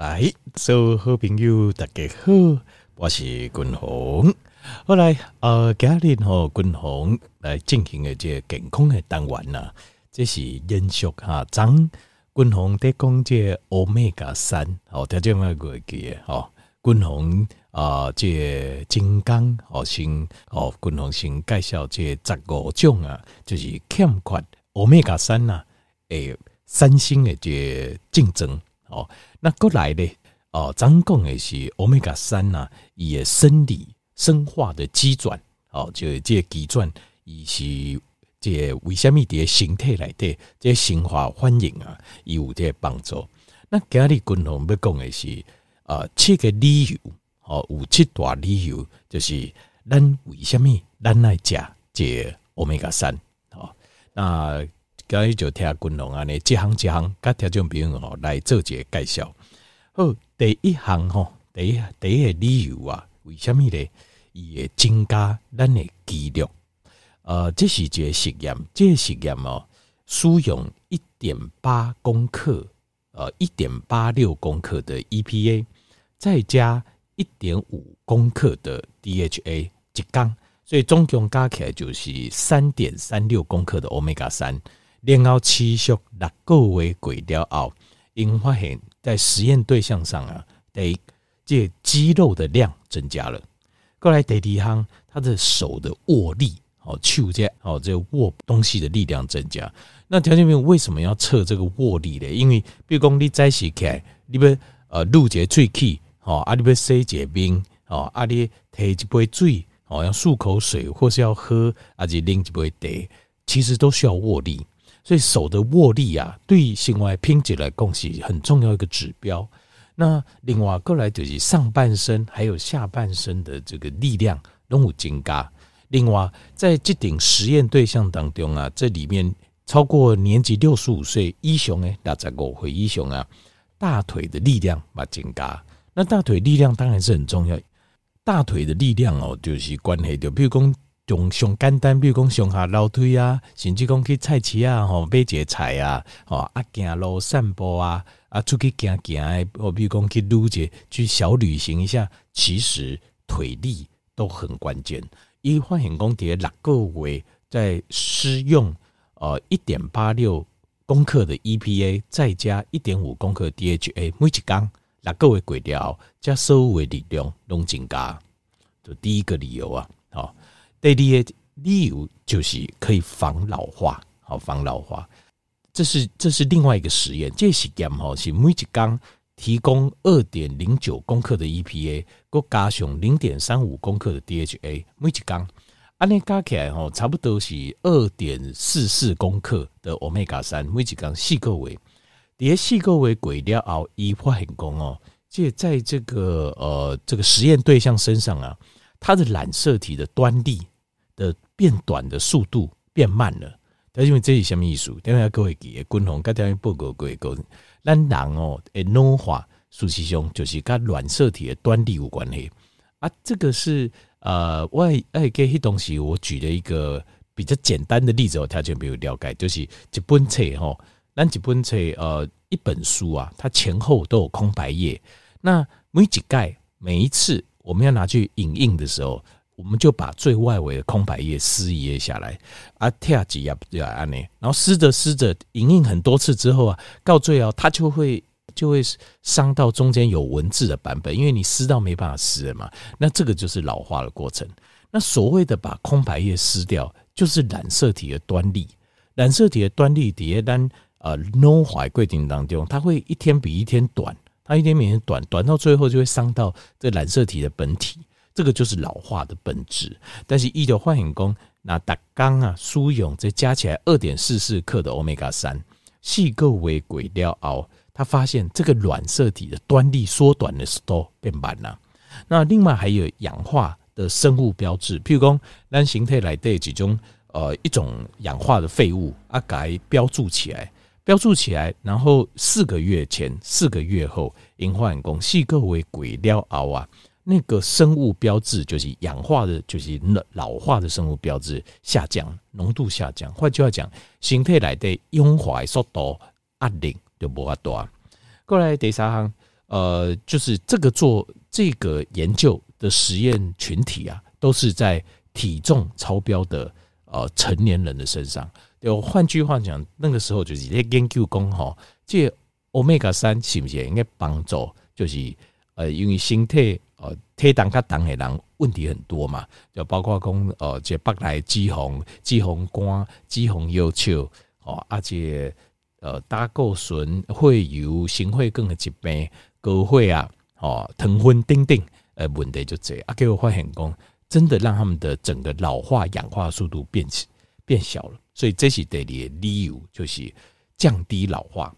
来，所有好朋友大家好，我是君鸿。后来呃，今日吼君鸿来进行的这健康的单元呐，这是延续哈，张君鸿在讲这欧米伽三，好，大家有没记得吼？君鸿啊，这金刚哦，先哦，君鸿先介绍这十五种啊，就是欠缺欧米伽三呐，诶，三星的这竞争哦。那过来呢？哦，咱讲的是欧米伽三呐，伊的生理生化的基转哦，就这个机转，伊是这为虾米的形态来的？这生化反应啊，伊有这帮助。那今日君鸿要讲的是啊，七个理由哦，有七大理由，就是咱为虾米咱来食这欧米伽三哦。那今日就听君鸿安尼，一行一行，甲听众朋友吼来做一个介绍。好，第一行吼，第一第一个理由啊，为虾米咧？伊会增加咱的肌肉。呃，这是一个实验，这个实验哦，输用一点八公克，呃，一点八六公克的 EPA，再加一点五公克的 DHA 一缸，所以总共加起来就是三点三六公克的欧米伽三。练后持续六个月过了后，因发现，在实验对象上啊，得这肌肉的量增加了。过来第二项，他的手的握力，哦，手这哦，这握东西的力量增加。那条件没有为什么要测这个握力呢？因为比如讲你在起来，你要呃录一个喙齿，哦，啊，你要洗一个面，哦，啊，你提一杯水，哦，要漱口水，或是要喝，啊，就拎一杯茶，其实都需要握力。所以手的握力啊，对性外拼接来讲是很重要一个指标。那另外过来就是上半身还有下半身的这个力量都有增加。另外，在这顶实验对象当中啊，这里面超过年纪六十五岁以上诶，六十五岁以上啊，大腿的力量嘛增加。那大腿力量当然是很重要。大腿的力量哦，就是关系的，比如讲。用上简单，比如讲上下楼梯啊，甚至讲去菜市啊，吼买一个菜啊，吼啊行路散步啊，啊出去行行诶，哦，比如讲去旅者去小旅行一下，其实腿力都很关键。伊发现讲伫六个月在施用呃一点八六公克的 EPA，再加一点五公克 DHA，每一工六个月过了，加所有的力量拢增加，这第一个理由啊，好。第二个理由就是可以防老化，好防老化，这是这是另外一个实验。这实验吼是每一缸提供二点零九公克的 EPA，再加上零点三五公克的 DHA，每一缸，安尼加起来吼差不多是二点四四公克的欧米伽三，每一缸四个月，这四个月过了后，伊发现讲哦，这在这个呃这个实验对象身上啊，它的染色体的端粒。的变短的速度变慢了，但因为这是什么意思？等下各位记得，君鸿跟大家报告各位讲，咱人哦，诶，老化实际上就是跟染色体的端粒有关系啊。这个是呃，我爱给迄东西，我举了一个比较简单的例子，我条件比较了解，就是一本册吼，咱一本册呃，一本书啊，它前后都有空白页，那每几盖每一次我们要拿去影印的时候。我们就把最外围的空白页撕一页下来，啊，贴几页就安呢，然后撕着撕着，影印很多次之后啊，到最后它就会就会伤到中间有文字的版本，因为你撕到没办法撕了嘛。那这个就是老化的过程。那所谓的把空白页撕掉，就是染色体的端粒，染色体的端粒底下单呃老化过程当中，它会一天比一天短，它一天比一天短，短到最后就会伤到这染色体的本体。这个就是老化的本质，但是医疗幻影工那达刚啊输用这加起来二点四四克的欧米伽三，细构为鬼雕熬，他发现这个染色体的端粒缩短的速度变慢了。那另外还有氧化的生物标志，譬如说咱形态来对几种呃一种氧化的废物啊，给标注起来，标注起来，然后四个月前、四个月后，因化验工细个为鬼雕熬啊。那个生物标志就是氧化的，就是老化的生物标志下降，浓度下降。换句话讲，身体内的氧化速度压力就无法大。过来第三行，呃，就是这个做这个研究的实验群体啊，都是在体重超标的呃成年人的身上。有换句话讲，那个时候就是在研究讲吼，这 Omega 三是不是应该帮助？就是呃，因为身体呃体重较重的人问题很多嘛，就包括讲呃，这腹内脂肪、脂肪肝、脂肪腰丘哦，而且呃，胆固醇、会油、心血管的疾病。高血啊，哦，糖分等等，呃，问题就这啊，给我发现讲，真的让他们的整个老化氧化速度变变小了，所以这是第二个理由，就是降低老化。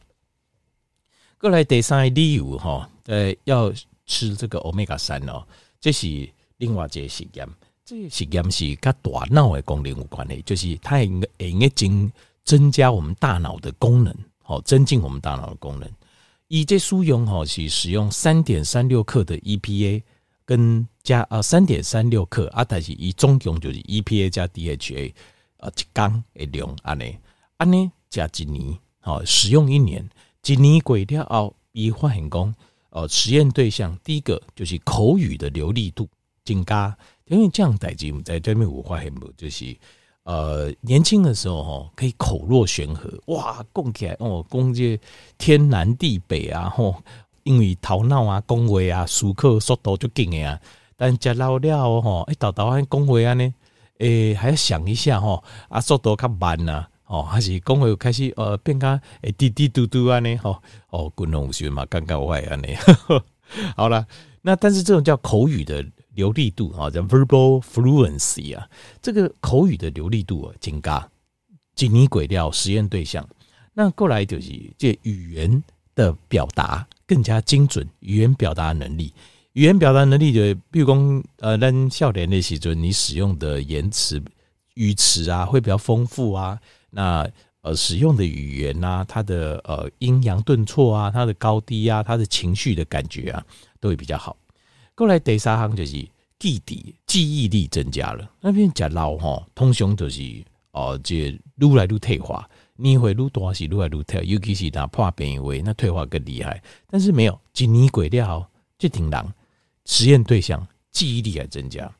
过来第三个理由哈，呃，要吃这个欧米伽三哦，这是另外一个实验，这个实验是跟大脑的功能有关的，就是它应该应该增增加我们大脑的功能，好，增进我们大脑的功能。以这书用哈是使用三点三六克的 EPA 跟加啊三点三六克啊，但是以总共就是 EPA 加 DHA 啊一缸的量安尼安尼加一年好使用一年，一年过了后，伊发现讲哦实验对象第一个就是口语的流利度增加，因为这样代志在这边我发现无就是。呃，年轻的时候吼，可以口若悬河，哇，讲起来哦，讲这天南地北啊，吼，因为头脑啊，讲话啊，思考速度就紧的啊。但食老了吼，哎，豆豆安讲话安呢，诶，还要想一下吼，啊，速度较慢呐，哦，还是讲话开始呃变较诶滴滴嘟嘟安呢，吼，哦，滚龙学嘛，刚刚坏安尼，好了，那但是这种叫口语的。流利度啊，叫 verbal fluency 啊，这个口语的流利度啊，增加，几年鬼料实验对象，那过来就是这语言的表达更加精准，语言表达能力，语言表达能力就比如说呃，咱少年的时候，你使用的言辞语词啊会比较丰富啊，那呃使用的语言呐、啊，它的呃阴阳顿挫啊，它的高低啊，它的情绪的感觉啊，都会比较好。过来第三行就是记忆记忆力增加了。那边讲老哈，通常就是哦，这愈来愈退化，年会愈大是愈来愈退，尤其是打破病危，那退化更厉害。但是没有一年过了，就挺难。实验对象记忆力还增加。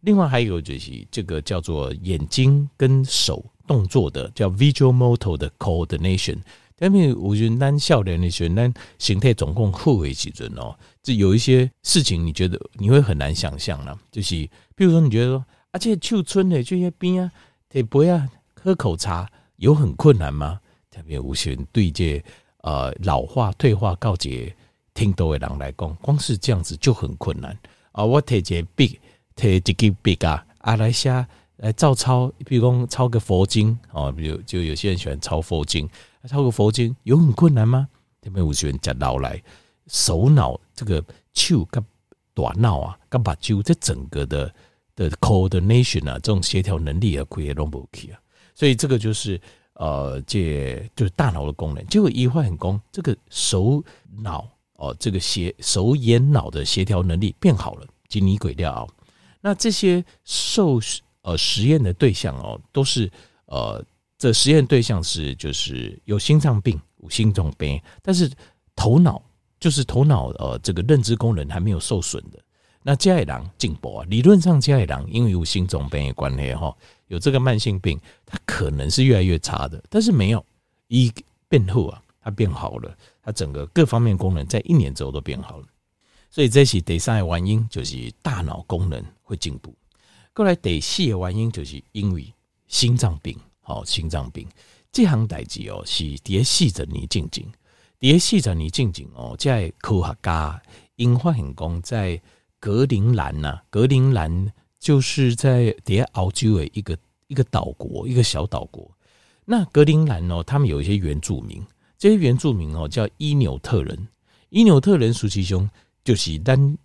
另外还有就是这个叫做眼睛跟手动作的，叫 visual motor 的 coordination。因为我觉得咱少年的时候，咱形态总共后尾几阵哦，这有一些事情，你觉得你会很难想象呢。就是，比如说，你觉得说，而且秋春的这些边啊，得不要喝口茶，有很困难吗？特别有些人对这呃老化退化告捷听多的人来讲，光是这样子就很困难啊。我提这笔，提一个笔啊，啊来下来照抄，比如讲抄个佛经哦，比如就有些人喜欢抄佛经。抄个佛经有很困难吗？这边有些人讲老来手脑这个手跟大脑啊，跟把揪这整个的的 coordination 啊，这种协调能力啊，可以弄不起啊。所以这个就是呃，这就是大脑的功能。结果一换工，这个手脑哦，这个协手眼脑的协调能力变好了，吉尼鬼料。那这些受呃实验的对象哦，都是呃。这实验对象是就是有心脏病、有心脏病，但是头脑就是头脑呃这个认知功能还没有受损的。那加一郎进步啊，理论上加一郎因为有心脏病的关系哈，有这个慢性病，他可能是越来越差的，但是没有一变后啊，他变好了，它整个各方面功能在一年之后都变好了。所以这是第三个原因，就是大脑功能会进步。过来第四个原因就是因为心脏病。好，心脏病这项代志哦，是伫四十年进行，伫四十年进行哦，在科学家因发现讲，在格陵兰呐，格陵兰就是在伫澳洲的一个一个岛国，一个小岛国。那格陵兰哦，他们有一些原住民，这些原住民哦叫伊纽特人，伊纽特人实际上就是单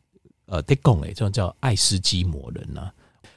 呃在讲诶，这叫爱斯基摩人呐。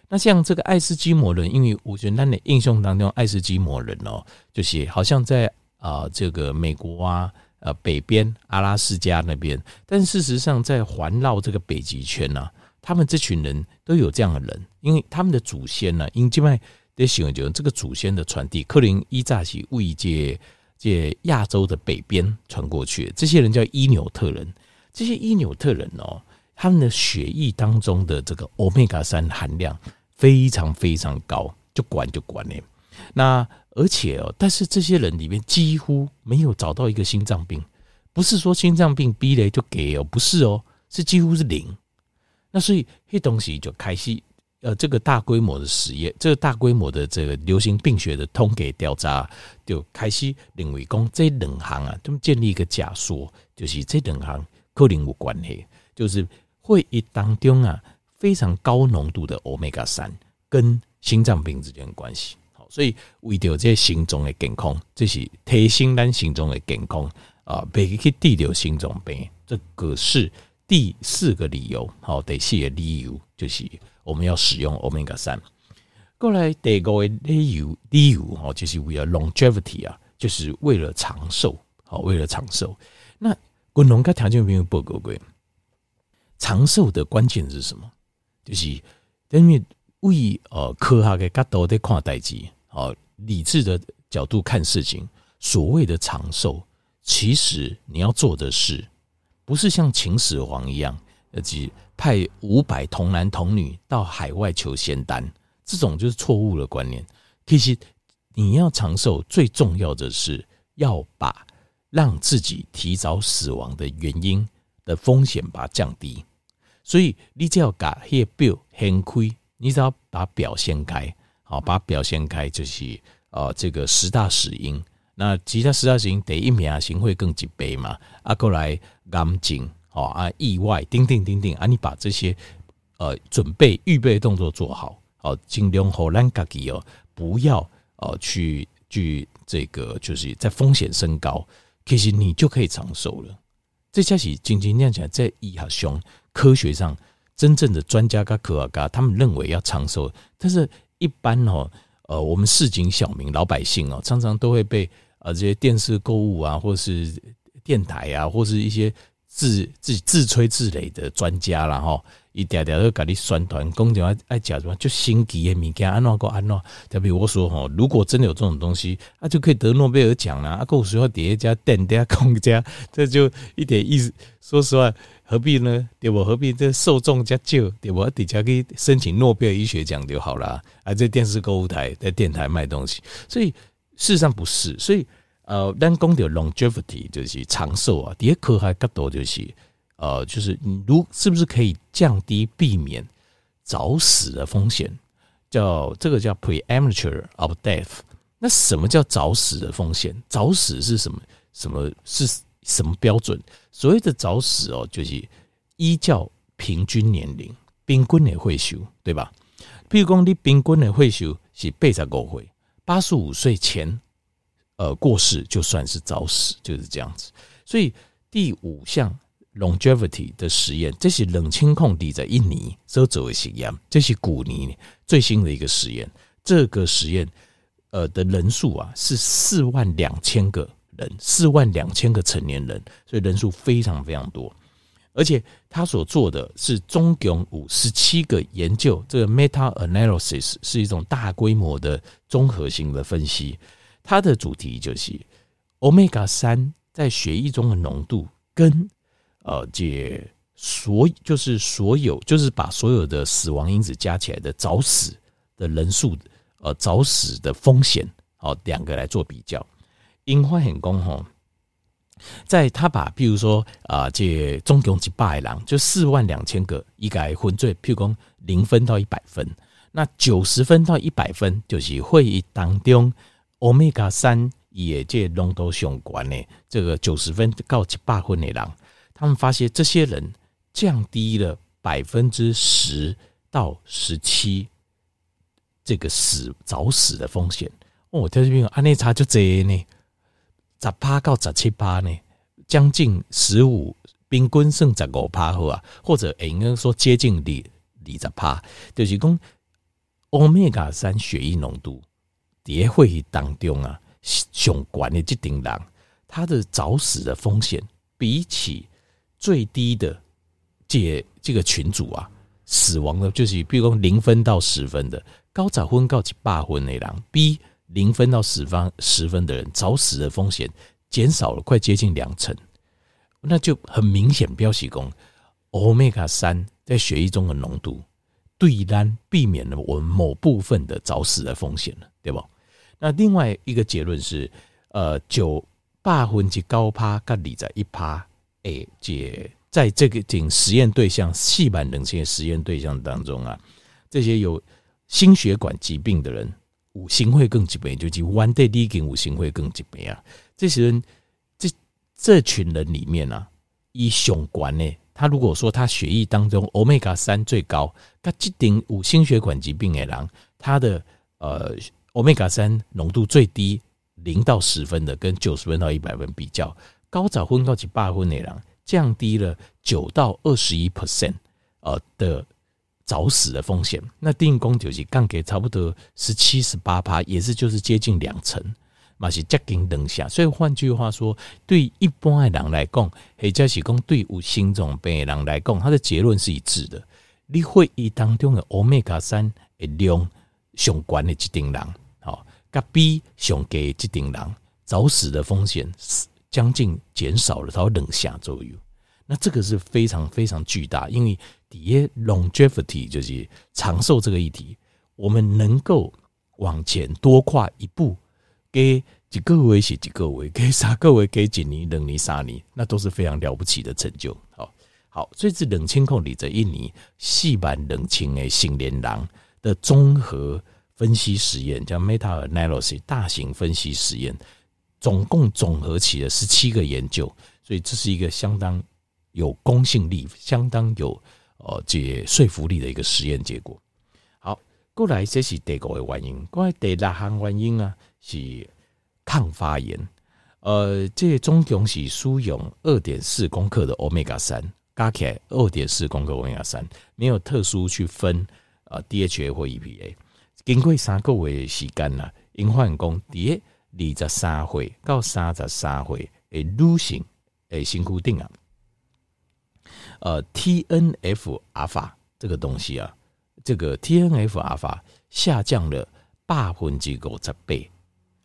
那像这个爱斯基摩人，因为我觉得那的印象当中，爱斯基摩人哦，就是好像在啊这个美国啊，呃北边阿拉斯加那边，但事实上在环绕这个北极圈呐，他们这群人都有这样的人，因为他们的祖先呢，因为得喜欢就这个祖先的传递，克林伊扎起位这借亚洲的北边传过去，这些人叫伊纽特人，这些伊纽特人哦，他们的血液当中的这个欧米伽三含量非常非常高，就管就管呢。那而且哦，但是这些人里面几乎没有找到一个心脏病，不是说心脏病逼雷就给哦，不是哦，是几乎是零。那所以这东西就开始。呃，这个大规模的实验，这个大规模的这个流行病学的通给调查，就开始认为讲这两行啊，他们建立一个假说，就是这两行可能有关系，就是会议当中啊非常高浓度的欧米伽三跟心脏病之间的关系。好，所以为了这心脏的健康，这是提升咱心脏的健康啊，别去治疗心脏病，这个是第四个理由。好，第四个理由就是。我们要使用 Omega 三，过来第二个理由，理由哈，就是为了 longevity 啊，就是为了长寿，好，为了长寿。那滚龙跟条件没有报告过，长寿的关键是什么？就是因为为呃科学的角度在看代志，好，理智的角度看事情。所谓的长寿，其实你要做的事，不是像秦始皇一样，以及派五百童男童女到海外求仙丹，这种就是错误的观念。其实你要长寿，最重要的是要把让自己提早死亡的原因的风险把它降低。所以你只要把那表掀开，你只要把表掀开，好，把表掀开就是呃这个十大死因。那其他十大死因第一名啊，行会更几倍嘛？啊，过来癌症。哦啊！意外，叮叮叮叮啊！你把这些呃准备预备动作做好，好尽量好让自己哦，不要呃去去这个就是在风险升高，其实你就可以长寿了。这才是真正讲起来，在医学上科学上真正的专家跟科学家，他们认为要长寿，但是一般哦，呃，我们市井小民老百姓哦，常常都会被呃这些电视购物啊，或是电台啊，或是一些。自自自吹自擂的专家啦吼，一点点都给你宣传，讲什么爱讲什么，就新奇的物件安怎个安怎。特别我说吼，如果真的有这种东西，啊就可以得诺贝尔奖啦。啊，够时候底下加电加空加，这就一点意思。说实话，何必呢？对不？何必这受众加就对不？底下可以申请诺贝尔医学奖就好了。啊，在电视购物台，在电台卖东西，所以事实上不是，所以。呃，但讲到 longevity 就是长寿啊，第一科学角度就是，呃，就是如是不是可以降低避免早死的风险？叫这个叫 preemption of death。那什么叫早死的风险？早死是什么？什么是什么标准？所谓的早死哦，就是依照平均年龄，平均的退休，对吧？譬如讲，你平均的退休是八十五岁，八十五岁前。呃，过世就算是早死，就是这样子。所以第五项 longevity 的实验，这是冷清空地在印尼所做的实验，这是古尼最新的一个实验。这个实验呃的人数啊是四万两千个人，四万两千个成年人，所以人数非常非常多。而且他所做的是总共五十七个研究，这个 meta analysis 是一种大规模的综合性的分析。它的主题就是，Omega 三在血液中的浓度跟呃，这所就是所有就是把所有的死亡因子加起来的早死的人数，呃，早死的风险，好两个来做比较。因发现讲吼，在他把譬如说啊，这总共几百人，就四万两千个一概分做，譬如讲零分到一百分，那九十分到一百分就是会议当中。Omega 三也这浓度相关的这个九十分到一百分的人，他们发现这些人降低了百分之十到十七这个死早死的风险。哦，在这边安内差就这呢，十八到十七八呢，将近十五，平均剩十五趴好啊，或者应该说接近二二十趴，就是讲 Omega 三血液浓度。蝶会当中啊，相关的这顶人，他的早死的风险，比起最低的这这个群组啊，死亡的，就是比如说零分到十分的，高早分到一百分的人，比零分到十分十分的人早死的风险减少了快接近两成。那就很明显标示讲欧米伽三在血液中的浓度，对单避免了我们某部分的早死的风险了，对吧？那另外一个结论是，呃，九百分之高趴跟二十一趴，诶，这在这个顶实验对象细板冷清的实验对象当中啊，这些有心血管疾病的人，五行会更疾病，就即 one day 低跟五行会更疾病啊。这些人，这这群人里面啊，以雄管呢，他如果说他血液当中欧米伽三最高，他这顶五心血管疾病的人，他的呃。欧米伽三浓度最低零到十分的，跟九十分到一百分比较，高早昏高起八分内量降低了九到二十一 percent 呃的早死的风险。那定功就是降给差不多十七十八趴，也是就是接近两成，嘛是接近等下。所以换句话说，对一般的人来讲，或者是讲对有心脏病的人来讲，他的结论是一致的。你会议当中的欧米伽三的量相关的这等人。甲 B 上给这等人早死的风险将近减少了，到两下左右。那这个是非常非常巨大，因为底下 longevity 就是长寿这个议题，我们能够往前多跨一步，给几个位是几个位，给三个位给几年、两年、三年，那都是非常了不起的成就。好，好，所以这冷清控里这一年细板冷清的成年人的综合。分析实验叫 meta analysis 大型分析实验，总共总合起了十七个研究，所以这是一个相当有公信力、相当有呃这说服力的一个实验结果。好，过来这是第五个原因，过来第六项原因啊是抗发炎。呃，这总共是输用二点四公克的欧米伽三，加起来二点四公克欧米伽三，没有特殊去分呃 DHA 或 EPA。经过三个月时间啦，因发现讲第二十三岁到三十三岁诶，女性诶，身躯顶啊，呃，TNF 阿法这个东西啊，这个 TNF 阿法下降了百分之五十倍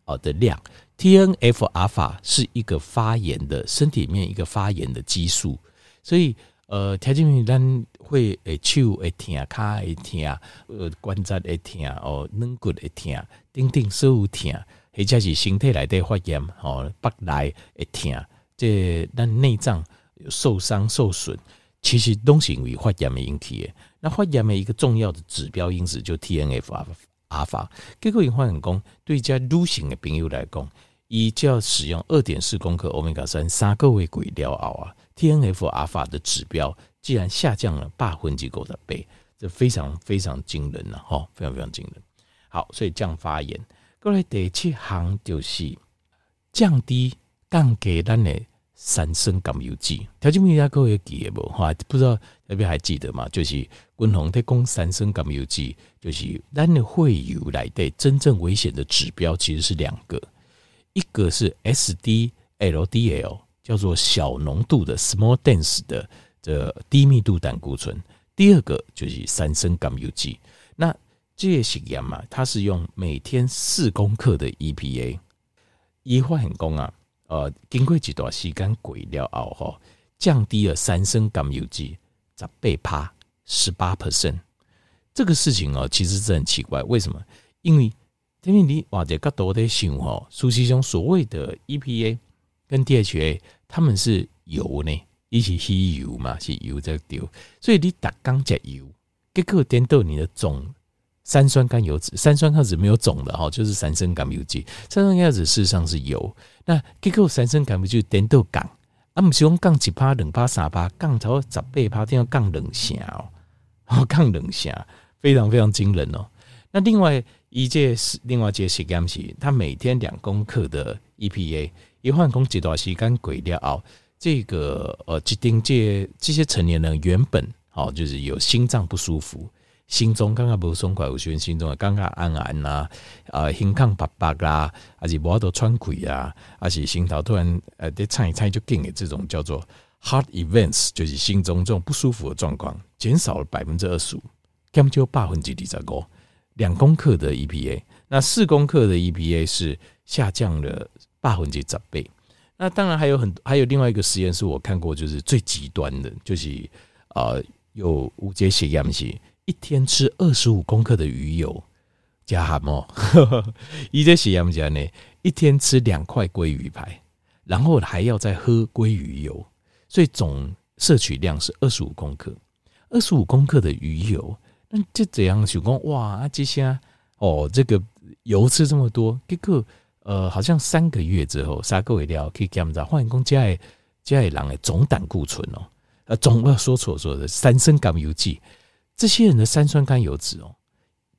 哦的量。TNF 阿法是一个发炎的身体里面一个发炎的激素，所以。呃，条件咱会诶手会疼，骹会疼，呃关节会疼，哦软骨会疼，等等所有疼，或者是身体内底发炎，哦腹内会疼，这咱内脏受伤受损，其实都是因为发炎的引起的。那发炎的一个重要的指标因子就 TNF 阿阿法，结果因发现讲，对这女性的朋友来讲，伊就要使用二点四公克欧米伽三三个月过了后啊。T N F 阿尔法的指标既然下降了百分之五十倍，这非常非常惊人了哈，非常非常惊人。好，所以降发炎。过来第七行就是降低降低咱的三升甘油酯。条件大家各位记得不？哈，不知道大家还记得吗？就是均衡在讲三升甘油酯，就是咱的会油来的真正危险的指标其实是两个，一个是 S D L D L。叫做小浓度的 small dense 的这低密度胆固醇。第二个就是三升甘油酯。那这些实验嘛，它是用每天四公克的 EPA，一化很功啊，呃，经过几段时间过了后哈，降低了三升甘油酯十倍趴十八 percent。这个事情哦，其实是很奇怪，为什么？因为因为你或者更多的想哦，苏西兄所谓的 EPA 跟 DHA。他们是油呢，一起吸油嘛，是油在丢，所以你打刚加油，结果颠倒你的总三酸甘油酯，三酸甘油酯没有总的哈，就是三酸甘油脂，三酸甘油酯事实上是油，那结果三酸甘油酯颠倒降，啊，不是讲降一趴、两趴、三趴，降超十八趴，定要降两下哦，然后降两下，非常非常惊人哦。那另外一件是另外一件实验是，他每天两公克的 EPA。一换工几段时间过了后，这个呃，指定这这些成年人原本哦就是有心脏不舒服，心中刚刚不松快，有些心中刚刚暗暗呐，啊，心旷白白啦，还是无多喘气啊，还是心头突然呃，得颤一颤就紧的这种叫做 heart events，就是心中这种不舒服的状况，减少了百分之二十五，根就百分之二十五，两公克的 EPA，那四公克的 EPA 是下降了。百分之十倍，那当然还有很还有另外一个实验是我看过，就是最极端的，就是呃有五节血氧系，一天吃二十五公克的鱼油加蛤蟆，一节血氧加呢，一天吃两块鲑鱼排，然后还要再喝鲑鱼油，所以总摄取量是二十五公克，二十五公克的鱼油，那这怎样想讲哇，这些哦这个油吃这么多，结果。呃，好像三个月之后，三个月了可以检查，发现讲加的加的人的总胆固醇哦，呃，总要说错说的三酸甘油酯，这些人的三酸甘油酯哦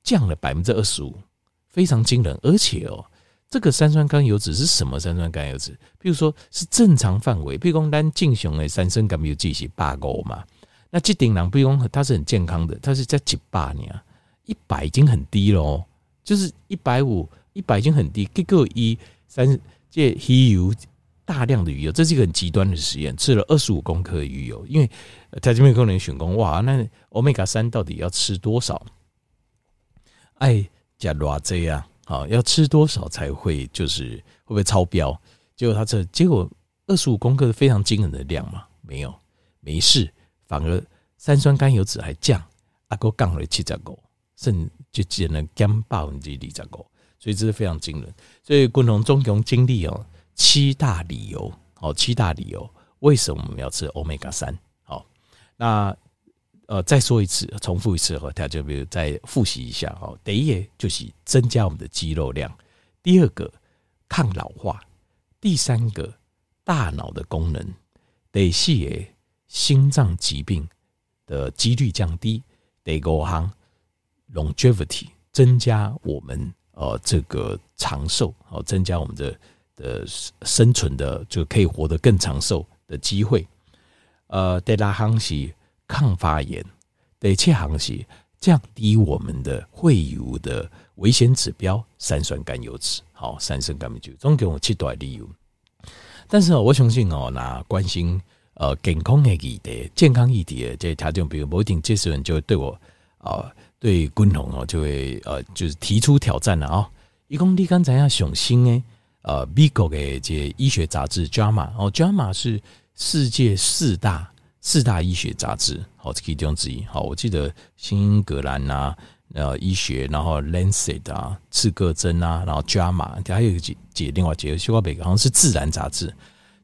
降了百分之二十五，非常惊人。而且哦，这个三酸甘油酯是什么三酸甘油酯？比如说是正常范围，比如说咱正常的三酸甘油酯是八五嘛，那这顶人比如说他是很健康的，他是在几八年，一百已经很低了哦，就是一百五。一百已经很低，结果一三这鱼油大量的鱼油，这是一个很极端的实验，吃了二十五公克的鱼油，因为在这边可能选工哇，那欧米伽三到底要吃多少？哎，加偌这样好，要吃多少才会就是会不会超标？结果他这结果二十五公克是非常惊人的量嘛，没有没事，反而三酸甘油酯还降，阿哥降了七十五，甚至减了减百分之二十五。所以这是非常惊人，所以共同中共经历哦七大理由，哦七大理由为什么我们要吃欧米伽三？好，那呃再说一次，重复一次和大家比如再复习一下哦。第一就是增加我们的肌肉量，第二个抗老化，第三个大脑的功能，第四个心脏疾病的几率降低，第五项 longevity 增加我们。呃，这个长寿哦，增加我们的的生存的，就可以活得更长寿的机会。呃，第六项是抗发炎，第七项是降低我们的会有的危险指标三酸甘油脂。好，三酸甘油脂总共有七大理由。但是我相信哦，那关心呃健康的议题、健康议题的这些条件，比如某一定这些人就会对我啊。呃对军红哦，就会呃，就是提出挑战了啊！一共你刚才要雄心诶，呃，，Vigo 的这医学杂志《JAMA》哦，《JAMA》是世界四大四大医学杂志，好，这其中之一。好，我记得《新英格兰》呐，呃，医学，然后《Lancet》啊，《刺胳针》啊，然后《JAMA》，还有几几另外几个西瓜北好像是《自然》杂志。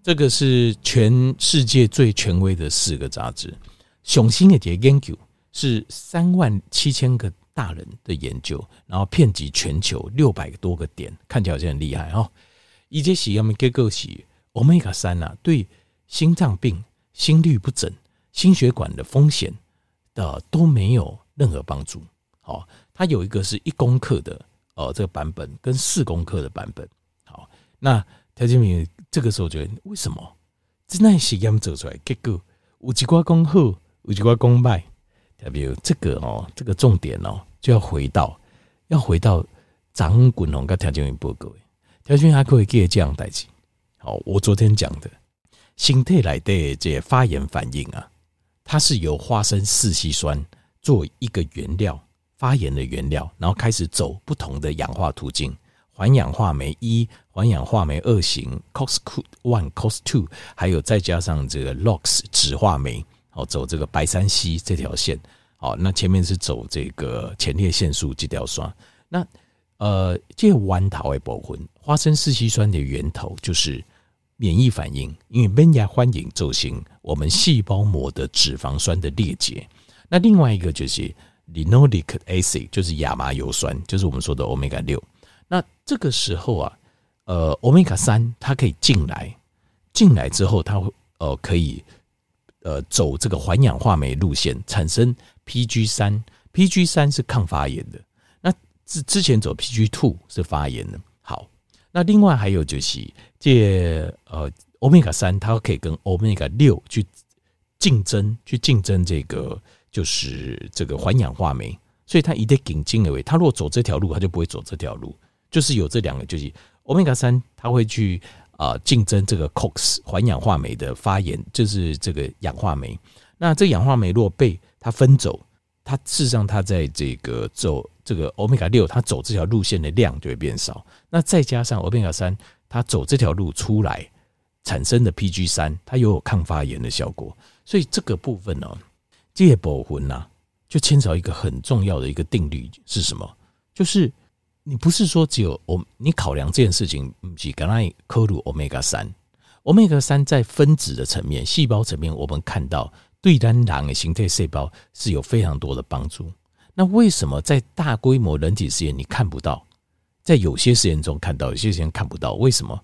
这个是全世界最权威的四个杂志，雄心的这个研究。是三万七千个大人的研究，然后遍及全球六百多个点，看起来好像很厉害哦。一些是要么结构是欧米伽三啊，对心脏病、心律不整、心血管的风险的都没有任何帮助。好，它有一个是一公克的呃这个版本，跟四公克的版本。好，那条件明这个时候觉得为什么这那实验走出来结果有几挂功好，有几挂功坏？比如这个哦，这个重点哦，就要回到要回到张滚龙跟条件员报告。条件员还可以给这样代志。好，我昨天讲的，心态来的这发炎反应啊，它是由花生四烯酸做一个原料，发炎的原料，然后开始走不同的氧化途径，环氧化酶一、环氧化酶二型、COX one、COX two，还有再加上这个 LOX 酯化酶。哦，走这个白三烯这条线，好，那前面是走这个前列腺素这条酸。那呃，这个弯头的部分，花生四烯酸的源头就是免疫反应，因为免疫欢迎走行我们细胞膜的脂肪酸的裂解。那另外一个就是 linoleic acid，就是亚麻油酸，就是我们说的欧米伽六。那这个时候啊，呃，欧米伽三它可以进来，进来之后它会呃可以。呃，走这个环氧化酶路线，产生 PG 三，PG 三是抗发炎的。那之之前走 PG two 是发炎的。好，那另外还有就是借呃，欧米伽三它可以跟欧米伽六去竞争，去竞争这个就是这个环氧化酶，所以它一定顶进而为。它如果走这条路，它就不会走这条路。就是有这两个，就是欧米伽三它会去。啊，竞争这个 COX 环氧化酶的发炎，就是这个氧化酶。那这氧化酶若被它分走，它事实上它在这个走这个欧米伽六，它走这条路线的量就会变少。那再加上欧米伽三，它走这条路出来，产生的 PG 三，它又有抗发炎的效果。所以这个部分呢、喔，这些部分呐，就牵扯一个很重要的一个定律是什么？就是你不是说只有我，你考量这件事情，不是刚才考虑 Omega 三欧米伽三在分子的层面、细胞层面，我们看到对单狼的形态细胞是有非常多的帮助。那为什么在大规模人体实验你看不到？在有些实验中看到，有些实验看不到，为什么？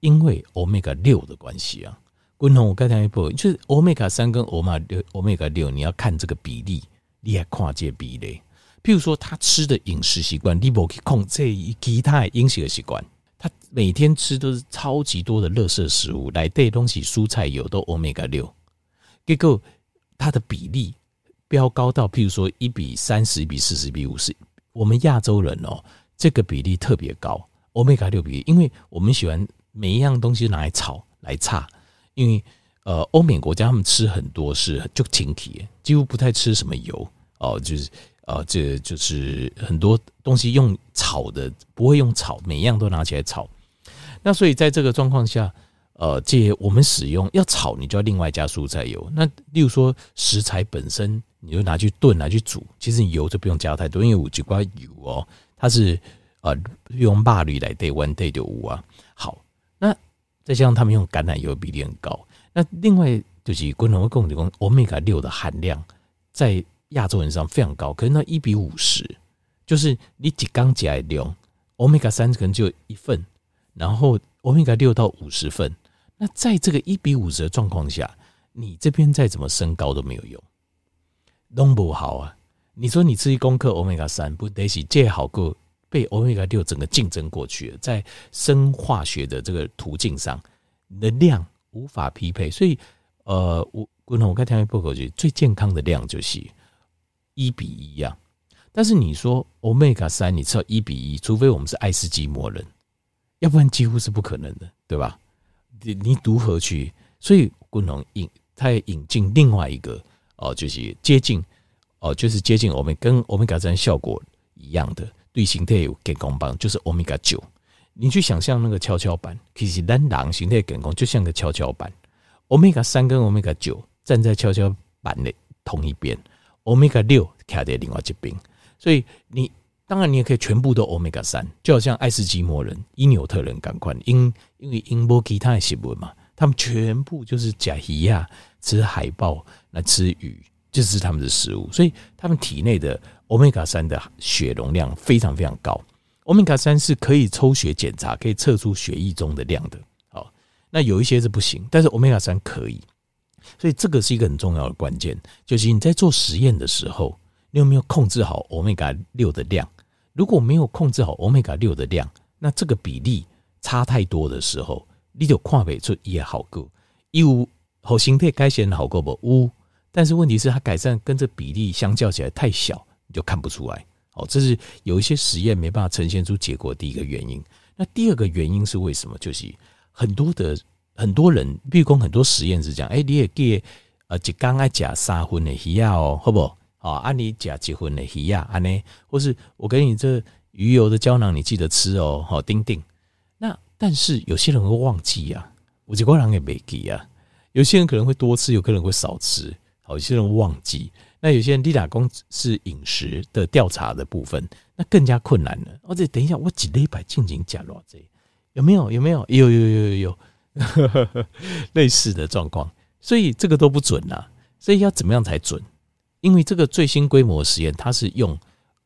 因为欧米伽六的关系啊。滚筒我刚才一步就是欧米伽三跟欧米伽六欧米伽六你要看这个比例，你还跨界比例。譬如说他吃的饮食习惯，你不可以控这其他饮食的习惯，他每天吃都是超级多的垃圾食物，来对东西蔬菜油都 Omega 六，结果它的比例。飙高到，譬如说一比三十、一比四十、比五十，我们亚洲人哦，这个比例特别高。欧米伽六比例，因为我们喜欢每一样东西拿来炒来炒，因为呃，欧美国家他们吃很多是就挺体，几乎不太吃什么油哦，就是呃，这就是很多东西用炒的，不会用炒，每一样都拿起来炒。那所以在这个状况下。呃，这我们使用要炒，你就要另外加蔬菜油。那例如说食材本身，你就拿去炖、拿去煮，其实你油就不用加太多，因为五几瓜油哦，它是呃用霸铝来对温对的五啊。好，那再加上他们用橄榄油比例很高。那另外就是共同会跟我们讲，Omega 六的含量在亚洲人上非常高，可是那一比五十，就是你几缸几来量欧米伽三可能就一份，然后欧米伽六到五十份。那在这个一比五十的状况下，你这边再怎么升高都没有用，弄不好啊！你说你自己攻克欧米伽三，不得是借好过被欧米伽六整个竞争过去了，在生化学的这个途径上，你的量无法匹配。所以，呃，我我我刚听报告，就最健康的量就是一比一样。但是你说欧米伽三，你测一比一，除非我们是爱斯基摩人，要不然几乎是不可能的，对吧？你你如何去？所以共同引，他也引进另外一个哦，就是接近哦，就是接近我们跟欧米伽三效果一样的对形态有健康棒，就是欧米伽九。你去想象那个跷跷板，其实单狼形态健康就像个跷跷板。欧米伽三跟欧米伽九站在跷跷板的同一边，欧米伽六卡在另外一边。所以你。当然，你也可以全部都欧米伽三，就好像爱斯基摩人、因纽特人赶快，因因为因波其他的新闻嘛，他们全部就是甲鱼啊，吃海豹，来吃鱼，就是他们的食物，所以他们体内的欧米伽三的血容量非常非常高。欧米伽三是可以抽血检查，可以测出血液中的量的。好，那有一些是不行，但是欧米伽三可以，所以这个是一个很重要的关键，就是你在做实验的时候，你有没有控制好欧米伽六的量？如果没有控制好欧米伽六的量，那这个比例差太多的时候，你就看不出也好过。有好形态改善好过不？有，但是问题是它改善跟这比例相较起来太小，你就看不出来。哦，这是有一些实验没办法呈现出结果第一个原因。那第二个原因是为什么？就是很多的很多人，比如说很多实验是这样，哎，你也给呃，一缸爱加三分的鱼哦，好不？啊，你假结婚的鱼呀，安呢，或是我给你这鱼油的胶囊，你记得吃哦，好，丁丁。那但是有些人会忘记呀，我这个人也没记呀。有些人可能会多吃，有可能会少吃，好，有些人忘记。那有些人，立打工是饮食的调查的部分，那更加困难了。而且等一下，我几礼拜进行假落这有没有？有没有？有有有有有，类似的状况，所以这个都不准呐。所以要怎么样才准？因为这个最新规模实验，它是用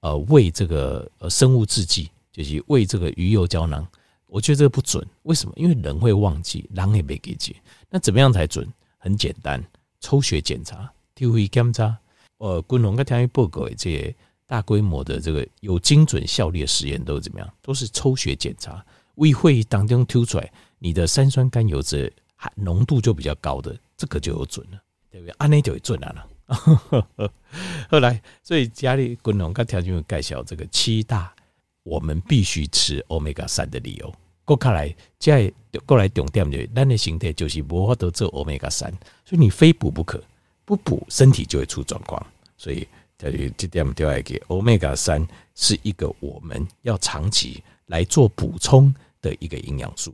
呃喂这个呃生物制剂，就是喂这个鱼油胶囊。我觉得这个不准，为什么？因为人会忘记，狼也没给解。那怎么样才准？很简单，抽血检查，TVE 检查。呃，昆龙跟天一报告这些大规模的这个有精准效率的实验都是怎么样？都是抽血检查，胃会当中抽出来你的三酸甘油脂含浓度就比较高的，这个就有准了，对不对？按呢就会准了。后来，所以家里滚龙跟条件介绍这个七大我们必须吃欧米伽三的理由。过看来，再过来重点就，咱的形态就是无法得做欧米伽三，所以你非补不可，不补身体就会出状况。所以在于这点就要给欧米伽三是一个我们要长期来做补充的一个营养素。